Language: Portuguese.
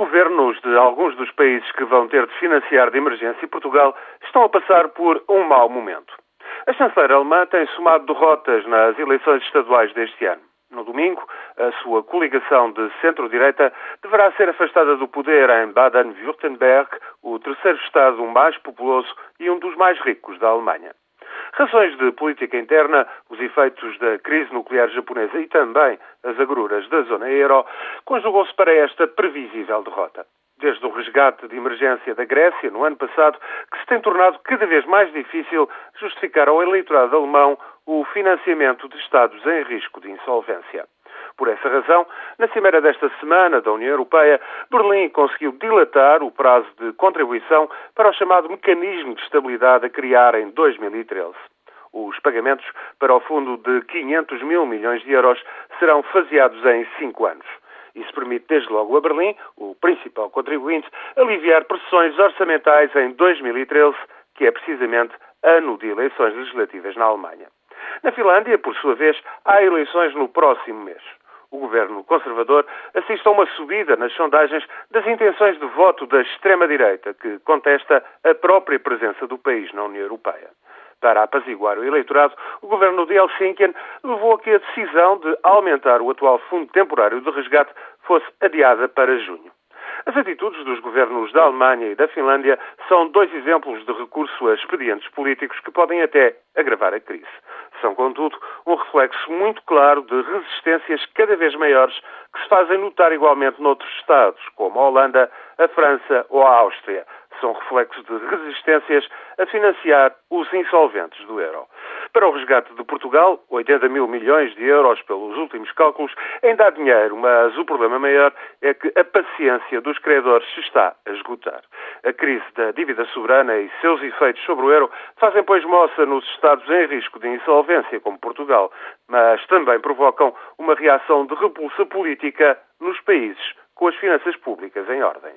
governos de alguns dos países que vão ter de financiar de emergência Portugal estão a passar por um mau momento. A chanceler alemã tem somado derrotas nas eleições estaduais deste ano. No domingo, a sua coligação de centro-direita deverá ser afastada do poder em Baden-Württemberg, o terceiro estado mais populoso e um dos mais ricos da Alemanha. Razões de política interna, os efeitos da crise nuclear japonesa e também as agruras da zona euro conjugam-se para esta previsível derrota. Desde o resgate de emergência da Grécia no ano passado, que se tem tornado cada vez mais difícil justificar ao eleitorado alemão o financiamento de Estados em risco de insolvência. Por essa razão, na cimeira desta semana da União Europeia, Berlim conseguiu dilatar o prazo de contribuição para o chamado Mecanismo de Estabilidade a criar em 2013. Os pagamentos para o fundo de 500 mil milhões de euros serão faseados em cinco anos. Isso permite, desde logo a Berlim, o principal contribuinte, aliviar pressões orçamentais em 2013, que é precisamente ano de eleições legislativas na Alemanha. Na Finlândia, por sua vez, há eleições no próximo mês o governo conservador assiste a uma subida nas sondagens das intenções de voto da extrema-direita, que contesta a própria presença do país na União Europeia. Para apaziguar o eleitorado, o governo de Helsinki levou a que a decisão de aumentar o atual fundo temporário de resgate fosse adiada para junho. As atitudes dos governos da Alemanha e da Finlândia são dois exemplos de recurso a expedientes políticos que podem até agravar a crise. São, contudo, um reflexo muito claro de resistências cada vez maiores que se fazem notar igualmente noutros Estados, como a Holanda, a França ou a Áustria. São reflexos de resistências a financiar os insolventes do euro. Para o resgate de Portugal, 80 mil milhões de euros pelos últimos cálculos, ainda há dinheiro, mas o problema maior é que a paciência dos credores se está a esgotar. A crise da dívida soberana e seus efeitos sobre o euro fazem, pois, moça nos Estados em risco de insolvência, como Portugal, mas também provocam uma reação de repulsa política nos países com as finanças públicas em ordem.